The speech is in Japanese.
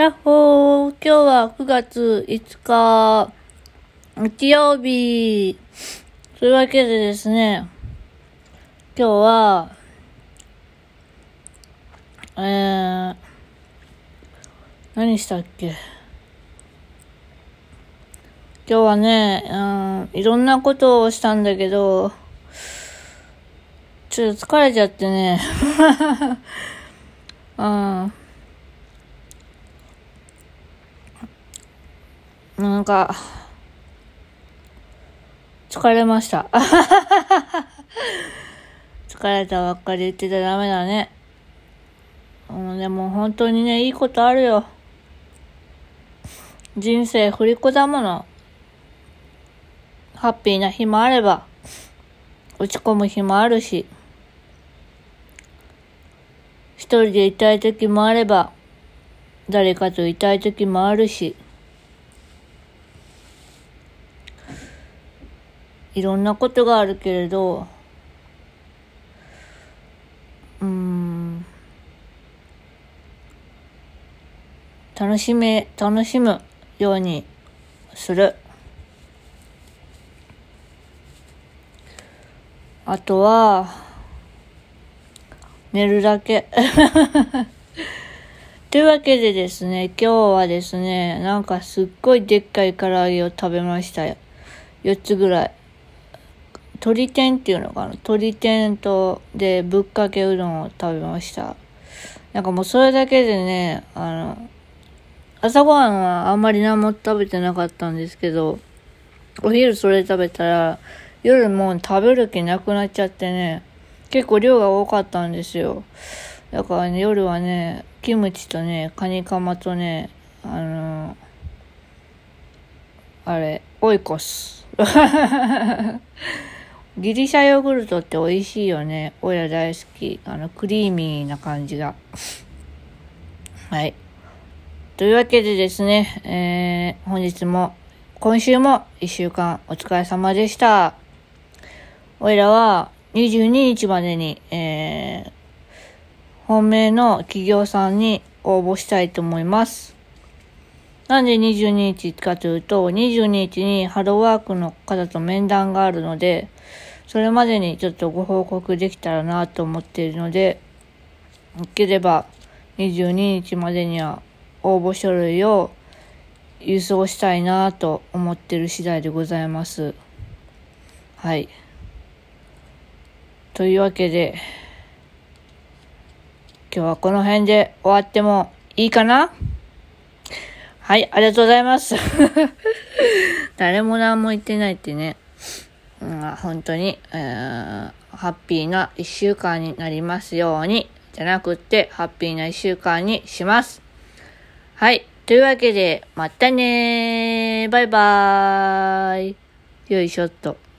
やっほー今日は9月5日、日曜日。というわけでですね、今日は、えー、何したっけ？今日はね、うん、いろんなことをしたんだけど、ちょっと疲れちゃってね。うん。なんか、疲れました。疲れたばっかり言ってたらダメだね。うん、でも本当にね、いいことあるよ。人生振り子だもの。ハッピーな日もあれば、落ち込む日もあるし、一人でいたい時もあれば、誰かといたい時もあるし、いろんなことがあるけれど、うん、楽しめ、楽しむようにする。あとは、寝るだけ。というわけでですね、今日はですね、なんかすっごいでっかい唐揚げを食べましたよ。4つぐらい。鶏天っていうのかな？鶏天と、で、ぶっかけうどんを食べました。なんかもうそれだけでね、あの、朝ごはんはあんまり何も食べてなかったんですけど、お昼それ食べたら、夜もう食べる気なくなっちゃってね、結構量が多かったんですよ。だからね、夜はね、キムチとね、カニカマとね、あのあれ、オイコス。ギリシャヨーグルトって美味しいよね。おいら大好き。あの、クリーミーな感じが。はい。というわけでですね、えー、本日も、今週も一週間お疲れ様でした。おいらは22日までに、えー、本命の企業さんに応募したいと思います。なんで22日かというと、22日にハローワークの方と面談があるので、それまでにちょっとご報告できたらなと思っているので、いければ22日までには応募書類を郵送したいなと思ってる次第でございます。はい。というわけで、今日はこの辺で終わってもいいかな？はい、ありがとうございます。誰も何も言ってないってね。うん、本当に、えー、ハッピーな一週間になりますように、じゃなくって、ハッピーな一週間にします。はい。というわけで、またねー。バイバーイ。よいしょっと。